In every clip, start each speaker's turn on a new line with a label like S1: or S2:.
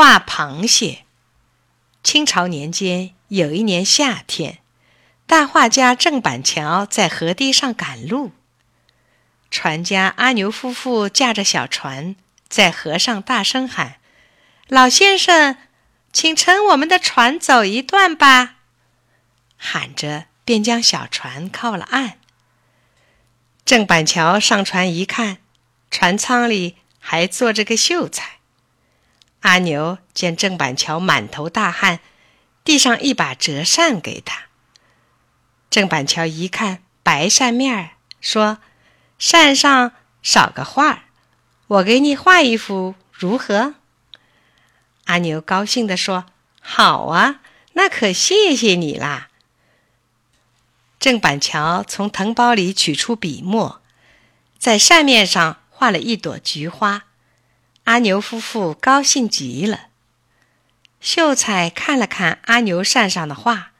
S1: 画螃蟹。清朝年间，有一年夏天，大画家郑板桥在河堤上赶路。船家阿牛夫妇驾着小船，在河上大声喊：“老先生，请乘我们的船走一段吧！”喊着，便将小船靠了岸。郑板桥上船一看，船舱里还坐着个秀才。阿牛见郑板桥满头大汗，递上一把折扇给他。郑板桥一看白扇面儿，说：“扇上少个画儿，我给你画一幅如何？”阿牛高兴地说：“好啊，那可谢谢你啦。”郑板桥从藤包里取出笔墨，在扇面上画了一朵菊花。阿牛夫妇高兴极了。秀才看了看阿牛扇上的画，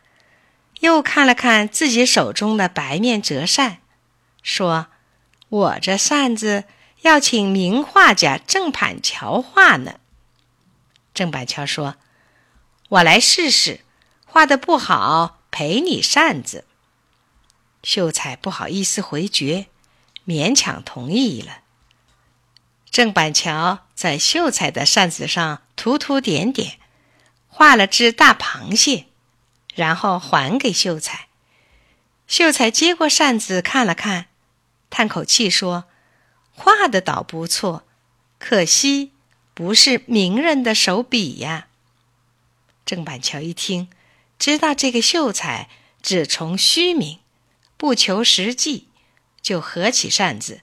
S1: 又看了看自己手中的白面折扇，说：“我这扇子要请名画家郑板桥画呢。”郑板桥说：“我来试试，画的不好赔你扇子。”秀才不好意思回绝，勉强同意了。郑板桥在秀才的扇子上涂涂点点，画了只大螃蟹，然后还给秀才。秀才接过扇子看了看，叹口气说：“画的倒不错，可惜不是名人的手笔呀。”郑板桥一听，知道这个秀才只从虚名，不求实际，就合起扇子。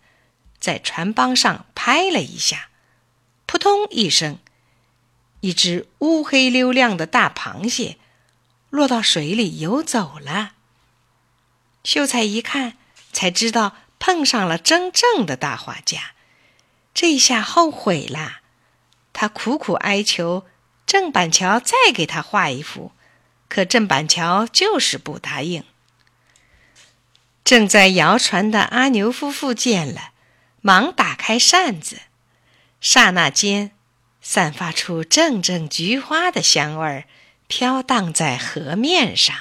S1: 在船帮上拍了一下，扑通一声，一只乌黑溜亮的大螃蟹落到水里游走了。秀才一看，才知道碰上了真正的大画家，这下后悔了。他苦苦哀求郑板桥再给他画一幅，可郑板桥就是不答应。正在摇船的阿牛夫妇见了。忙打开扇子，刹那间，散发出阵阵菊花的香味儿，飘荡在河面上。